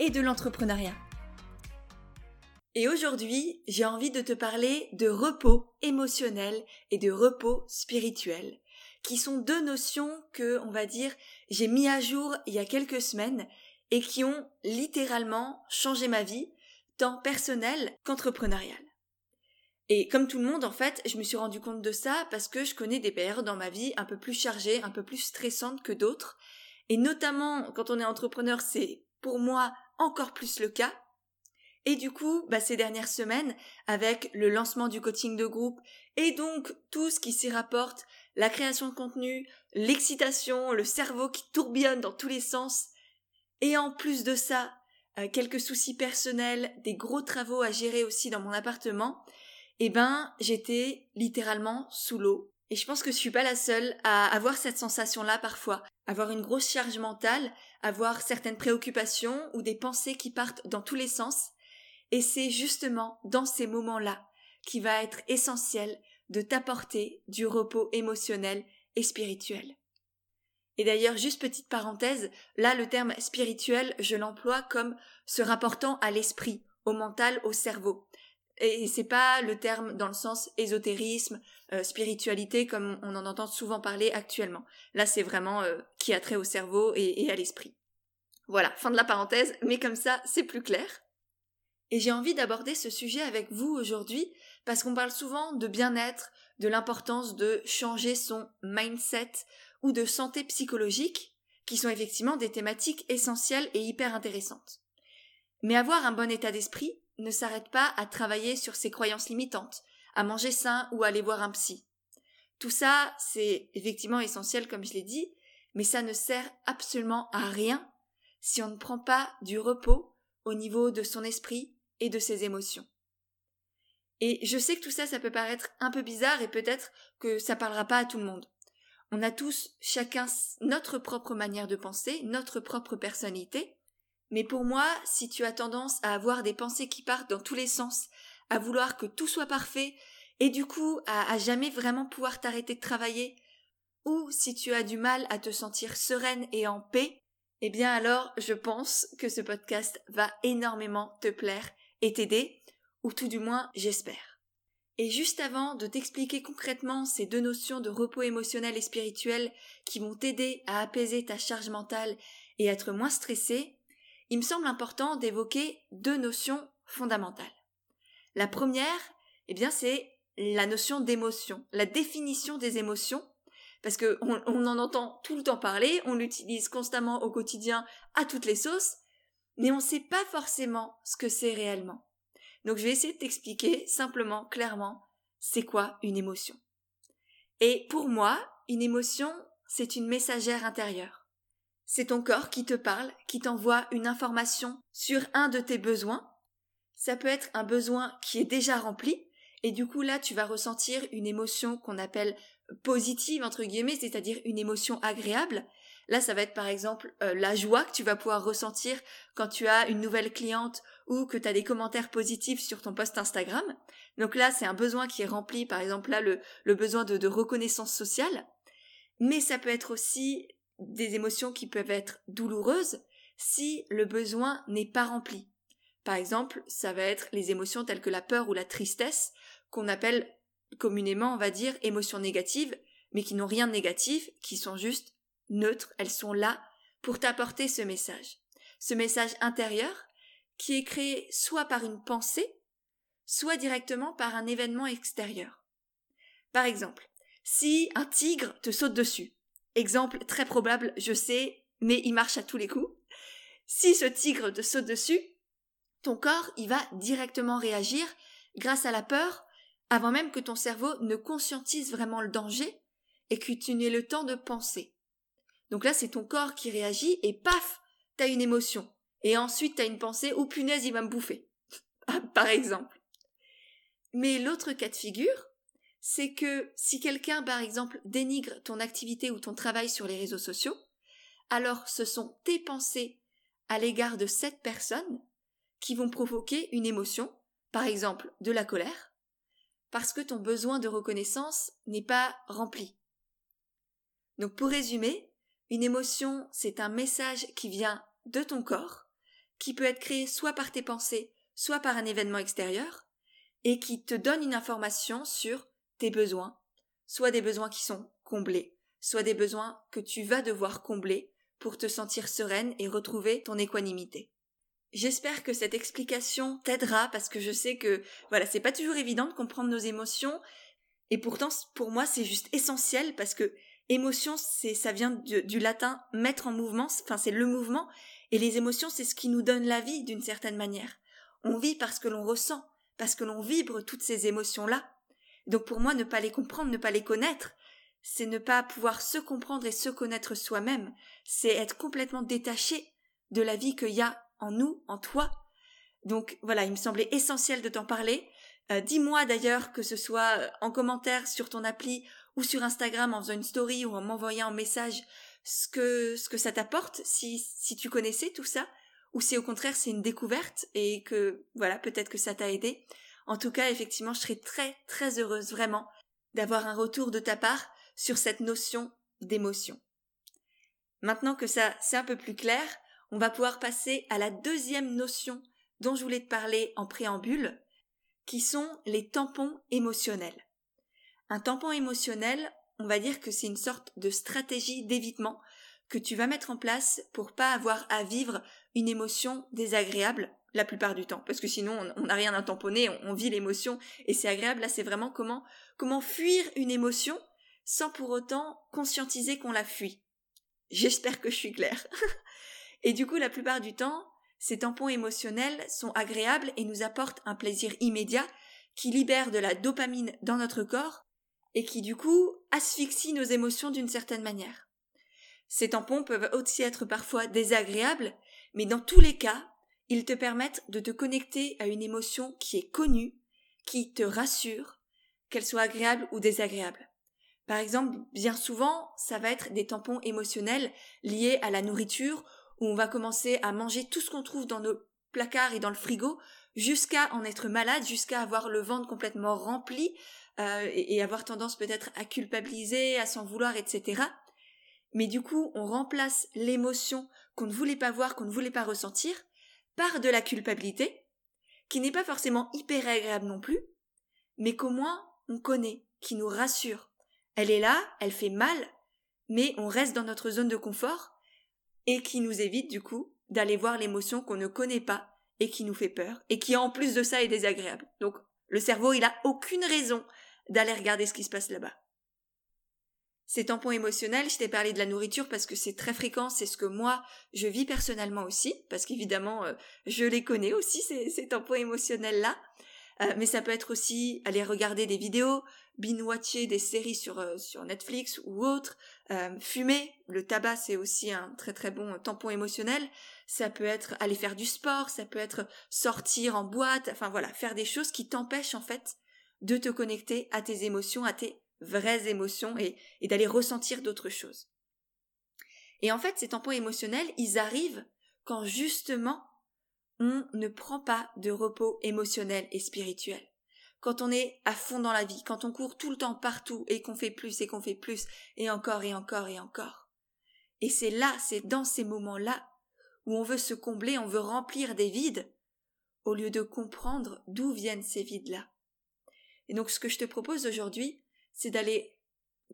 et de l'entrepreneuriat. Et aujourd'hui, j'ai envie de te parler de repos émotionnel et de repos spirituel, qui sont deux notions que, on va dire, j'ai mis à jour il y a quelques semaines et qui ont littéralement changé ma vie, tant personnelle qu'entrepreneuriale. Et comme tout le monde, en fait, je me suis rendu compte de ça parce que je connais des périodes dans ma vie un peu plus chargées, un peu plus stressantes que d'autres. Et notamment, quand on est entrepreneur, c'est pour moi encore plus le cas. Et du coup, bah, ces dernières semaines, avec le lancement du coaching de groupe et donc tout ce qui s'y rapporte, la création de contenu, l'excitation, le cerveau qui tourbillonne dans tous les sens, et en plus de ça, euh, quelques soucis personnels, des gros travaux à gérer aussi dans mon appartement, eh ben, j'étais littéralement sous l'eau. Et je pense que je suis pas la seule à avoir cette sensation-là parfois. Avoir une grosse charge mentale, avoir certaines préoccupations ou des pensées qui partent dans tous les sens. Et c'est justement dans ces moments-là qui va être essentiel de t'apporter du repos émotionnel et spirituel. Et d'ailleurs, juste petite parenthèse, là le terme spirituel, je l'emploie comme se rapportant à l'esprit, au mental, au cerveau. Et c'est pas le terme dans le sens ésotérisme, euh, spiritualité comme on en entend souvent parler actuellement. Là, c'est vraiment euh, qui a trait au cerveau et, et à l'esprit. Voilà, fin de la parenthèse, mais comme ça, c'est plus clair. Et j'ai envie d'aborder ce sujet avec vous aujourd'hui parce qu'on parle souvent de bien-être, de l'importance de changer son mindset ou de santé psychologique, qui sont effectivement des thématiques essentielles et hyper intéressantes. Mais avoir un bon état d'esprit, ne s'arrête pas à travailler sur ses croyances limitantes, à manger sain ou à aller voir un psy. Tout ça, c'est effectivement essentiel comme je l'ai dit, mais ça ne sert absolument à rien si on ne prend pas du repos au niveau de son esprit et de ses émotions. Et je sais que tout ça, ça peut paraître un peu bizarre et peut-être que ça parlera pas à tout le monde. On a tous chacun notre propre manière de penser, notre propre personnalité, mais pour moi, si tu as tendance à avoir des pensées qui partent dans tous les sens, à vouloir que tout soit parfait, et du coup à, jamais vraiment pouvoir t'arrêter de travailler, ou si tu as du mal à te sentir sereine et en paix, eh bien alors je pense que ce podcast va énormément te plaire et t'aider, ou tout du moins j'espère. Et juste avant de t'expliquer concrètement ces deux notions de repos émotionnel et spirituel qui vont t'aider à apaiser ta charge mentale et être moins stressé, il me semble important d'évoquer deux notions fondamentales. La première, eh bien, c'est la notion d'émotion, la définition des émotions, parce qu'on on en entend tout le temps parler, on l'utilise constamment au quotidien à toutes les sauces, mais on ne sait pas forcément ce que c'est réellement. Donc je vais essayer de t'expliquer simplement, clairement, c'est quoi une émotion. Et pour moi, une émotion, c'est une messagère intérieure. C'est ton corps qui te parle, qui t'envoie une information sur un de tes besoins. Ça peut être un besoin qui est déjà rempli, et du coup là tu vas ressentir une émotion qu'on appelle positive entre guillemets, c'est-à-dire une émotion agréable. Là, ça va être par exemple euh, la joie que tu vas pouvoir ressentir quand tu as une nouvelle cliente ou que tu as des commentaires positifs sur ton post Instagram. Donc là, c'est un besoin qui est rempli, par exemple là, le, besoin de reconnaissance sociale. Mais ça peut être aussi des émotions qui peuvent être douloureuses si le besoin n'est pas rempli. Par exemple, ça va être les émotions telles que la peur ou la tristesse, qu'on appelle communément, on va dire, émotions négatives, mais qui n'ont rien de négatif, qui sont juste neutres, elles sont là pour t'apporter ce message. Ce message intérieur qui est créé soit par une pensée, soit directement par un événement extérieur. Par exemple, si un tigre te saute dessus, Exemple très probable, je sais, mais il marche à tous les coups. Si ce tigre te saute dessus, ton corps, il va directement réagir grâce à la peur avant même que ton cerveau ne conscientise vraiment le danger et que tu n'aies le temps de penser. Donc là, c'est ton corps qui réagit et paf, t'as une émotion. Et ensuite, tu as une pensée, oh punaise, il va me bouffer. Par exemple. Mais l'autre cas de figure, c'est que si quelqu'un, par exemple, dénigre ton activité ou ton travail sur les réseaux sociaux, alors ce sont tes pensées à l'égard de cette personne qui vont provoquer une émotion, par exemple de la colère, parce que ton besoin de reconnaissance n'est pas rempli. Donc pour résumer, une émotion, c'est un message qui vient de ton corps, qui peut être créé soit par tes pensées, soit par un événement extérieur, et qui te donne une information sur tes besoins, soit des besoins qui sont comblés, soit des besoins que tu vas devoir combler pour te sentir sereine et retrouver ton équanimité. J'espère que cette explication t'aidera parce que je sais que voilà, c'est pas toujours évident de comprendre nos émotions et pourtant pour moi c'est juste essentiel parce que émotion c'est ça vient du, du latin mettre en mouvement, enfin c'est le mouvement et les émotions c'est ce qui nous donne la vie d'une certaine manière. On vit parce que l'on ressent, parce que l'on vibre toutes ces émotions là donc pour moi, ne pas les comprendre, ne pas les connaître, c'est ne pas pouvoir se comprendre et se connaître soi-même, c'est être complètement détaché de la vie qu'il y a en nous, en toi. Donc voilà, il me semblait essentiel de t'en parler. Euh, dis-moi d'ailleurs que ce soit euh, en commentaire sur ton appli ou sur Instagram en faisant une story ou en m'envoyant un message ce que ce que ça t'apporte si si tu connaissais tout ça ou si au contraire c'est une découverte et que voilà peut-être que ça t'a aidé. En tout cas, effectivement, je serais très très heureuse vraiment d'avoir un retour de ta part sur cette notion d'émotion. Maintenant que ça c'est un peu plus clair, on va pouvoir passer à la deuxième notion dont je voulais te parler en préambule, qui sont les tampons émotionnels. Un tampon émotionnel, on va dire que c'est une sorte de stratégie d'évitement que tu vas mettre en place pour pas avoir à vivre une émotion désagréable la plupart du temps, parce que sinon on n'a rien à tamponner, on, vit l'émotion et c'est agréable. Là, c'est vraiment comment comment fuir une émotion sans pour autant conscientiser qu'on la fuit. J'espère que je suis claire. et du coup, la plupart du temps, ces tampons émotionnels sont agréables et nous apportent un plaisir immédiat qui libère de la dopamine dans notre corps et qui du coup asphyxie nos émotions d'une certaine manière. Ces tampons peuvent aussi être parfois désagréables, mais dans tous les cas, ils te permettent de te connecter à une émotion qui est connue, qui te rassure, qu'elle soit agréable ou désagréable. Par exemple, bien souvent, ça va être des tampons émotionnels liés à la nourriture, où on va commencer à manger tout ce qu'on trouve dans nos placards et dans le frigo, jusqu'à en être malade, jusqu'à avoir le ventre complètement rempli, euh, et avoir tendance peut-être à culpabiliser, à s'en vouloir, etc. Mais du coup, on remplace l'émotion qu'on ne voulait pas voir, qu'on ne voulait pas ressentir, par de la culpabilité, qui n'est pas forcément hyper agréable non plus, mais qu'au moins on connaît, qui nous rassure. Elle est là, elle fait mal, mais on reste dans notre zone de confort, et qui nous évite du coup d'aller voir l'émotion qu'on ne connaît pas et qui nous fait peur, et qui en plus de ça est désagréable. Donc le cerveau, il a aucune raison d'aller regarder ce qui se passe là-bas. Ces tampons émotionnels, je t'ai parlé de la nourriture parce que c'est très fréquent, c'est ce que moi je vis personnellement aussi, parce qu'évidemment euh, je les connais aussi ces, tampons émotionnels là. Euh, mais ça peut être aussi aller regarder des vidéos, binge-watcher des séries sur euh, sur Netflix ou autre, fumer, le tabac c'est aussi un très très bon tampon émotionnel. Ça peut être aller faire du sport, ça peut être sortir en boîte, enfin voilà, faire des choses qui t'empêchent en fait de te connecter à tes émotions, à tes vraies émotions et, et d'aller ressentir d'autres choses. Et en fait, ces tampons émotionnels, ils arrivent quand justement on ne prend pas de repos émotionnel et spirituel. Quand on est à fond dans la vie, quand on court tout le temps partout et qu'on fait plus et qu'on fait plus et encore et encore et encore. Et c'est là, c'est dans ces moments-là où on veut se combler, on veut remplir des vides, au lieu de comprendre d'où viennent ces vides-là. Et donc ce que je te propose aujourd'hui, c'est d'aller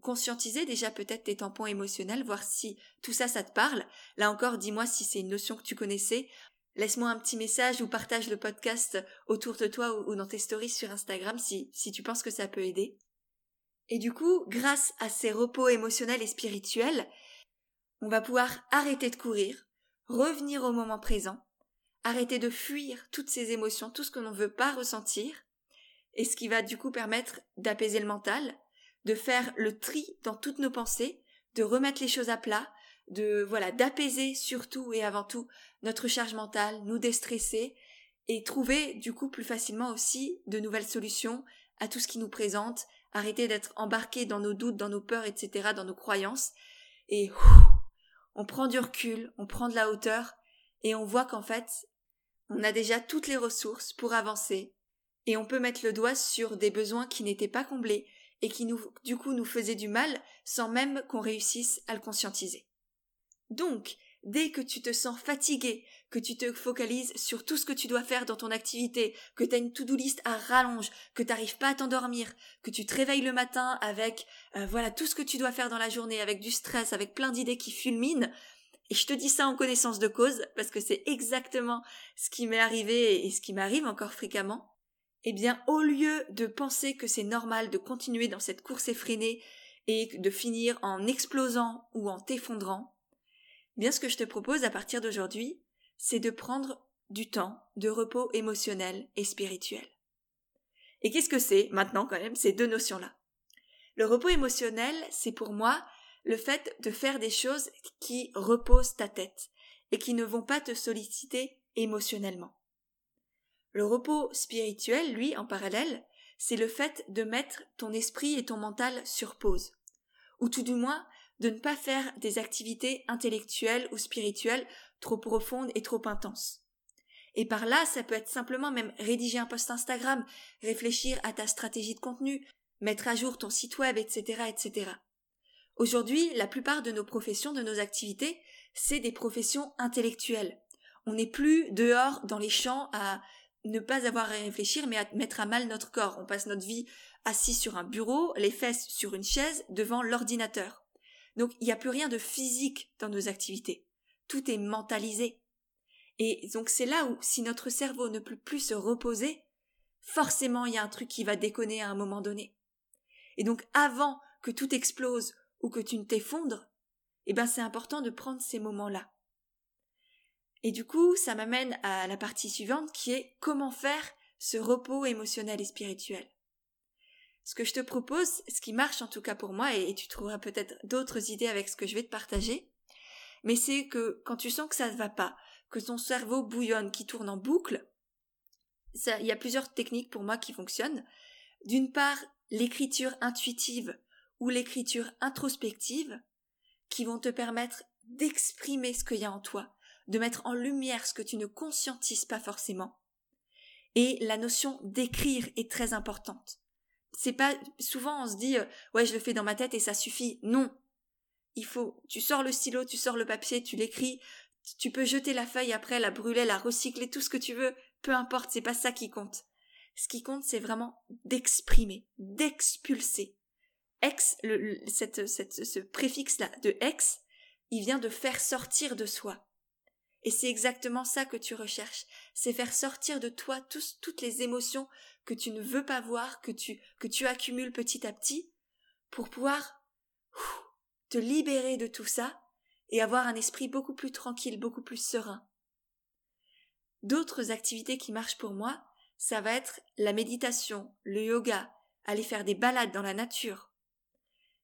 conscientiser déjà peut-être tes tampons émotionnels, voir si tout ça, ça te parle. Là encore, dis-moi si c'est une notion que tu connaissais. Laisse-moi un petit message ou partage le podcast autour de toi ou dans tes stories sur Instagram si, si tu penses que ça peut aider. Et du coup, grâce à ces repos émotionnels et spirituels, on va pouvoir arrêter de courir, revenir au moment présent, arrêter de fuir toutes ces émotions, tout ce que l'on ne veut pas ressentir, et ce qui va du coup permettre d'apaiser le mental, de faire le tri dans toutes nos pensées, de remettre les choses à plat, de voilà d'apaiser surtout et avant tout notre charge mentale, nous déstresser et trouver du coup plus facilement aussi de nouvelles solutions à tout ce qui nous présente, arrêter d'être embarqué dans nos doutes, dans nos peurs, etc., dans nos croyances, et on prend du recul, on prend de la hauteur, et on voit qu'en fait, on a déjà toutes les ressources pour avancer, et on peut mettre le doigt sur des besoins qui n'étaient pas comblés, et qui nous, du coup, nous faisaient du mal sans même qu'on réussisse à le conscientiser. Donc, dès que tu te sens fatigué, que tu te focalises sur tout ce que tu dois faire dans ton activité, que tu as une to-do list à rallonge, que tu n'arrives pas à t'endormir, que tu te réveilles le matin avec euh, voilà tout ce que tu dois faire dans la journée, avec du stress, avec plein d'idées qui fulminent, et je te dis ça en connaissance de cause, parce que c'est exactement ce qui m'est arrivé et ce qui m'arrive encore fréquemment, eh bien, au lieu de penser que c'est normal de continuer dans cette course effrénée et de finir en explosant ou en t'effondrant, bien ce que je te propose à partir d'aujourd'hui, c'est de prendre du temps de repos émotionnel et spirituel. Et qu'est-ce que c'est maintenant quand même ces deux notions-là? Le repos émotionnel, c'est pour moi le fait de faire des choses qui reposent ta tête et qui ne vont pas te solliciter émotionnellement. Le repos spirituel, lui, en parallèle, c'est le fait de mettre ton esprit et ton mental sur pause, ou tout du moins de ne pas faire des activités intellectuelles ou spirituelles trop profondes et trop intenses. Et par là, ça peut être simplement même rédiger un post Instagram, réfléchir à ta stratégie de contenu, mettre à jour ton site web, etc., etc. Aujourd'hui, la plupart de nos professions, de nos activités, c'est des professions intellectuelles. On n'est plus dehors dans les champs à ne pas avoir à réfléchir, mais à mettre à mal notre corps. On passe notre vie assis sur un bureau, les fesses sur une chaise, devant l'ordinateur. Donc il n'y a plus rien de physique dans nos activités. Tout est mentalisé. Et donc c'est là où, si notre cerveau ne peut plus se reposer, forcément il y a un truc qui va déconner à un moment donné. Et donc avant que tout explose ou que tu ne t'effondres, eh ben c'est important de prendre ces moments-là. Et du coup, ça m'amène à la partie suivante qui est comment faire ce repos émotionnel et spirituel. Ce que je te propose, ce qui marche en tout cas pour moi, et, tu trouveras peut-être d'autres idées avec ce que je vais te partager, mais c'est que quand tu sens que ça ne va pas, que ton cerveau bouillonne, qui tourne en boucle, il y a plusieurs techniques pour moi qui fonctionnent. D'une part, l'écriture intuitive ou l'écriture introspective, qui vont te permettre d'exprimer ce qu'il y a en toi, de mettre en lumière ce que tu ne conscientises pas forcément. Et la notion d'écrire est très importante c'est pas souvent on se dit euh, ouais je le fais dans ma tête et ça suffit. Non. Il faut tu sors le stylo, tu sors le papier, tu l'écris, tu peux jeter la feuille après, la brûler, la recycler, tout ce que tu veux, peu importe, c'est pas ça qui compte. Ce qui compte, c'est vraiment d'exprimer, d'expulser. Ex, le, cette, cette, ce préfixe-là de ex, il vient de faire sortir de soi. Et c'est exactement ça que tu recherches, c'est faire sortir de toi toutes les émotions que tu ne veux pas voir, que tu, que tu accumules petit à petit, pour pouvoir te libérer de tout ça et avoir un esprit beaucoup plus tranquille, beaucoup plus serein. D'autres activités qui marchent pour moi, ça va être la méditation, le yoga, aller faire des balades dans la nature.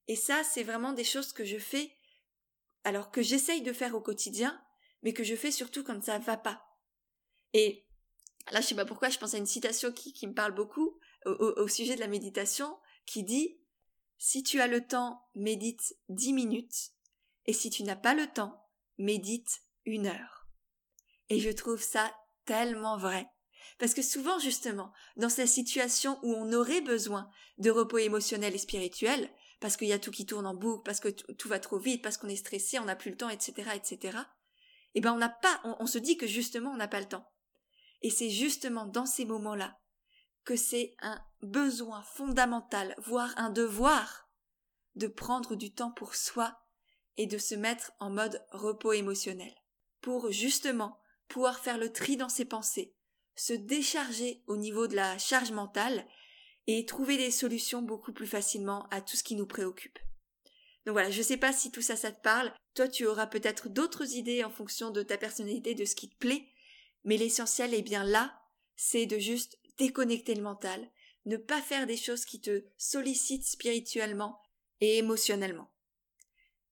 Et ça, c'est vraiment des choses que je fais, alors que j'essaye de faire au quotidien, mais que je fais surtout quand ça va pas. Et là, je sais pas pourquoi, je pense à une citation qui, qui me parle beaucoup au, sujet de la méditation, qui dit Si tu as le temps, médite dix minutes, et si tu n'as pas le temps, médite une heure. Et je trouve ça tellement vrai. Parce que souvent, justement, dans ces situations où on aurait besoin de repos émotionnel et spirituel, parce qu'il y a tout qui tourne en boucle, parce que tout va trop vite, parce qu'on est stressé, on n'a plus le temps, etc., etc., eh ben on n'a pas, on, se dit que justement on n'a pas le temps. Et c'est justement dans ces moments-là que c'est un besoin fondamental, voire un devoir, de prendre du temps pour soi et de se mettre en mode repos émotionnel, pour justement pouvoir faire le tri dans ses pensées, se décharger au niveau de la charge mentale et trouver des solutions beaucoup plus facilement à tout ce qui nous préoccupe. Donc voilà, je ne sais pas si tout ça, ça te parle. Toi, tu auras peut-être d'autres idées en fonction de ta personnalité, de ce qui te plaît. Mais l'essentiel est bien là, c'est de juste déconnecter le mental, ne pas faire des choses qui te sollicitent spirituellement et émotionnellement.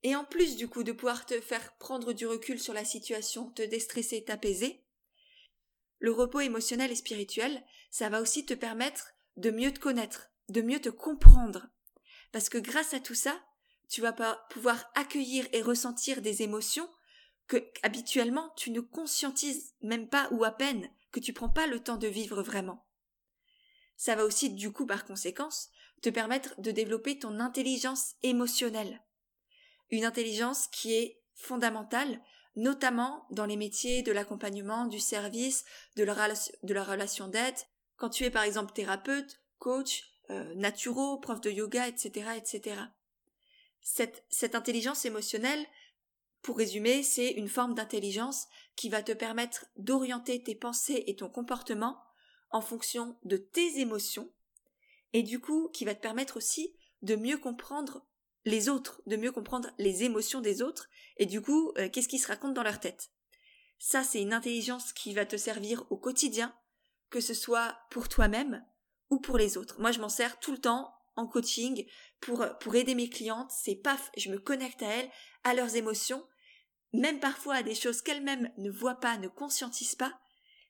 et en plus du coup de pouvoir te faire prendre du recul sur la situation, te déstresser, t'apaiser, le repos émotionnel et spirituel, ça va aussi te permettre de mieux te connaître, de mieux te comprendre. Parce que grâce à tout ça, tu vas pouvoir accueillir et ressentir des émotions que habituellement tu ne conscientises même pas ou à peine, que tu prends pas le temps de vivre vraiment. Ça va aussi, du coup, par conséquence, te permettre de développer ton intelligence émotionnelle. Une intelligence qui est fondamentale, notamment dans les métiers de l'accompagnement, du service, de la, relation d'aide, quand tu es par exemple thérapeute, coach, euh, naturo, prof de yoga, etc., etc. Cette, intelligence émotionnelle, pour résumer, c'est une forme d'intelligence qui va te permettre d'orienter tes pensées et ton comportement en fonction de tes émotions et du coup qui va te permettre aussi de mieux comprendre les autres, de mieux comprendre les émotions des autres et du coup euh, qu'est-ce qui se raconte dans leur tête. Ça c'est une intelligence qui va te servir au quotidien, que ce soit pour toi-même ou pour les autres. Moi je m'en sers tout le temps en coaching pour pour aider mes clientes, c'est paf, je me connecte à elles, à leurs émotions, même parfois à des choses qu'elles-mêmes ne voient pas, ne conscientisent pas,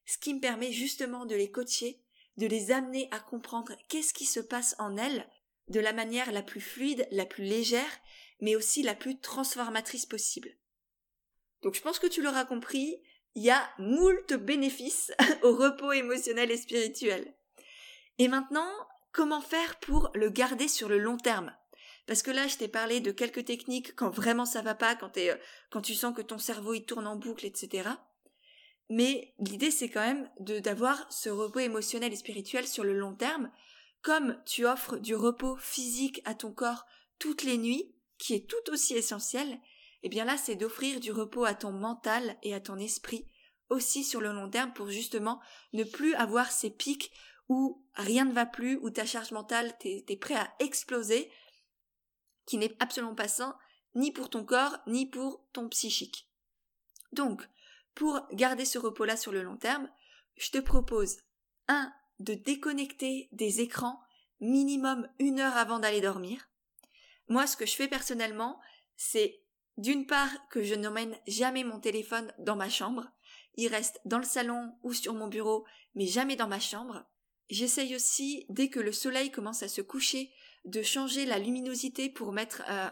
ce qui me permet justement de les coacher, de les amener à comprendre qu'est-ce qui se passe en elles de la manière la plus fluide, la plus légère, mais aussi la plus transformatrice possible. Donc je pense que tu l'auras compris, il y a moult bénéfices au repos émotionnel et spirituel. Et maintenant, comment faire pour le garder sur le long terme Parce que là, je t'ai parlé de quelques techniques quand vraiment ça va pas, quand, euh, quand tu sens que ton cerveau il tourne en boucle, etc. Mais l'idée, c'est quand même d'avoir ce repos émotionnel et spirituel sur le long terme, comme tu offres du repos physique à ton corps toutes les nuits, qui est tout aussi essentiel, et eh bien là, c'est d'offrir du repos à ton mental et à ton esprit aussi sur le long terme pour justement ne plus avoir ces pics où rien ne va plus, où ta charge mentale, t'es es prêt à exploser, qui n'est absolument pas sain, ni pour ton corps, ni pour ton psychique. Donc, pour garder ce repos-là sur le long terme, je te propose 1. de déconnecter des écrans minimum une heure avant d'aller dormir. Moi, ce que je fais personnellement, c'est d'une part que je n'emmène jamais mon téléphone dans ma chambre. Il reste dans le salon ou sur mon bureau, mais jamais dans ma chambre. J'essaye aussi, dès que le soleil commence à se coucher, de changer la luminosité pour mettre euh,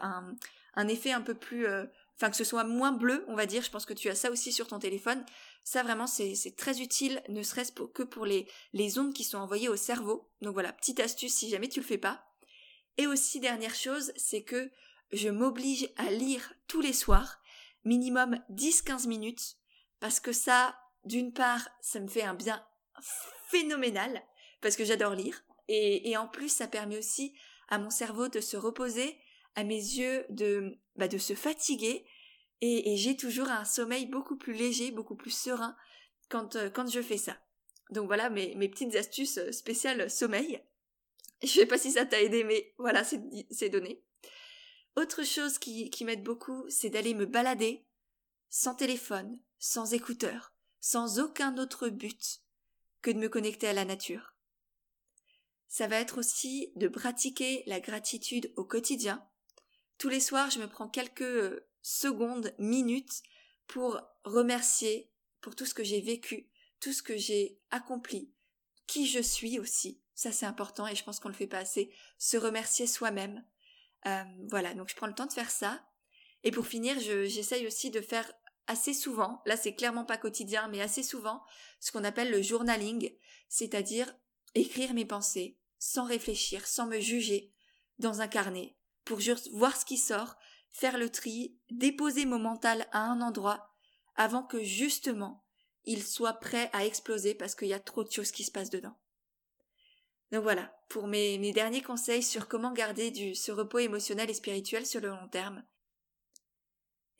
un, effet un peu plus euh, enfin que ce soit moins bleu, on va dire. Je pense que tu as ça aussi sur ton téléphone. Ça vraiment c'est très utile, ne serait-ce que pour les, les ondes qui sont envoyées au cerveau. Donc voilà, petite astuce si jamais tu le fais pas. Et aussi dernière chose, c'est que je m'oblige à lire tous les soirs, minimum 10-15 minutes, parce que ça, d'une part, ça me fait un bien phénoménal, parce que j'adore lire, et, en plus ça permet aussi à mon cerveau de se reposer, à mes yeux de, bah, se fatiguer et, j'ai toujours un sommeil beaucoup plus léger, beaucoup plus serein quand, euh, je fais ça. Donc voilà mes, petites astuces euh, spéciales sommeil. Je sais pas si ça t'a aidé, mais voilà, c'est donné. Autre chose qui, qui m'aide beaucoup, c'est d'aller me balader sans téléphone, sans écouteurs, sans aucun autre but que de me connecter à la nature. Ça va être aussi de pratiquer la gratitude au quotidien, tous les soirs, je me prends quelques euh, secondes, minutes pour remercier pour tout ce que j'ai vécu, tout ce que j'ai accompli, qui je suis aussi. Ça, c'est important et je pense qu'on le fait pas assez. Se remercier soi-même. Euh, voilà, donc je prends le temps de faire ça. Et pour finir, j'essaye aussi de faire assez souvent, là c'est clairement pas quotidien, mais assez souvent, ce qu'on appelle le journaling, c'est-à-dire écrire mes pensées, sans réfléchir, sans me juger, dans un carnet, pour voir ce qui sort, faire le tri, déposer mon mental à un endroit, avant que justement il soit prêt à exploser parce qu'il y a trop de choses qui se passent dedans. Donc voilà, pour mes, derniers conseils sur comment garder ce repos émotionnel et spirituel sur le long terme.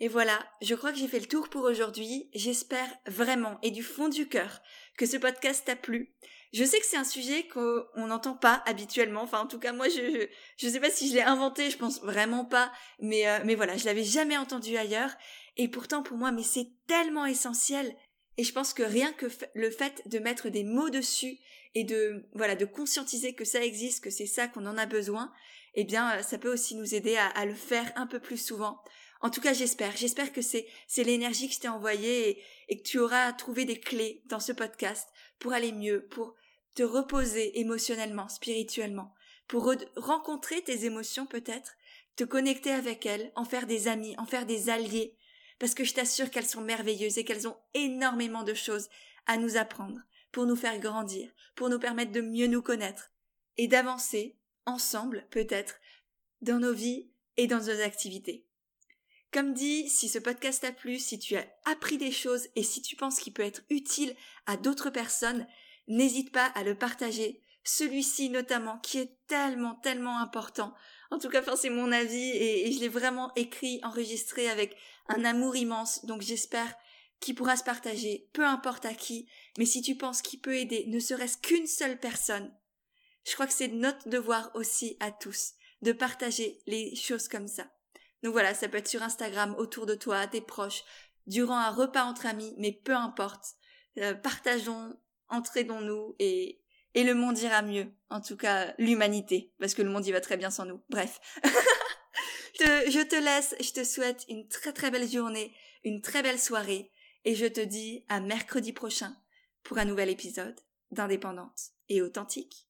Et voilà, je crois que j'ai fait le tour pour aujourd'hui. J'espère vraiment et du fond du cœur que ce podcast t'a plu. Je sais que c'est un sujet qu'on n'entend pas habituellement. Enfin, en tout cas, moi, je, je, sais pas si je l'ai inventé. Je pense vraiment pas. Mais, euh, mais voilà, je l'avais jamais entendu ailleurs. Et pourtant, pour moi, mais c'est tellement essentiel. Et je pense que rien que le fait de mettre des mots dessus et de, voilà, de conscientiser que ça existe, que c'est ça qu'on en a besoin, eh bien, euh, ça peut aussi nous aider à, à le faire un peu plus souvent En tout cas, j'espère. J'espère que c'est, c'est l'énergie que je t'ai envoyée et, et que tu auras trouvé des clés dans ce podcast pour aller mieux, pour te reposer émotionnellement, spirituellement, pour rencontrer tes émotions peut-être, te connecter avec elles, en faire des amis, en faire des alliés, parce que je t'assure qu'elles sont merveilleuses et qu'elles ont énormément de choses à nous apprendre, pour nous faire grandir, pour nous permettre de mieux nous connaître, et d'avancer, ensemble peut-être, dans nos vies et dans nos activités. Comme dit, si ce podcast t'a plu, si tu as appris des choses et si tu penses qu'il peut être utile à d'autres personnes, n'hésite pas à le partager. Celui-ci notamment, qui est tellement, tellement important. En tout cas, enfin, c'est mon avis et, et je l'ai vraiment écrit, enregistré avec un amour immense. Donc j'espère qu'il pourra se partager, peu importe à qui. Mais si tu penses qu'il peut aider, ne serait-ce qu'une seule personne, je crois que c'est notre devoir aussi à tous de partager les choses comme ça. Donc voilà, ça peut être sur Instagram, autour de toi, tes proches, durant un repas entre amis, mais peu importe. Euh, partageons, entraidons-nous et, et le monde ira mieux. En tout cas, l'humanité, parce que le monde y va très bien sans nous. Bref. je, je te laisse, je te souhaite une très très belle journée, une très belle soirée, et je te dis à mercredi prochain pour un nouvel épisode d'Indépendante et authentique.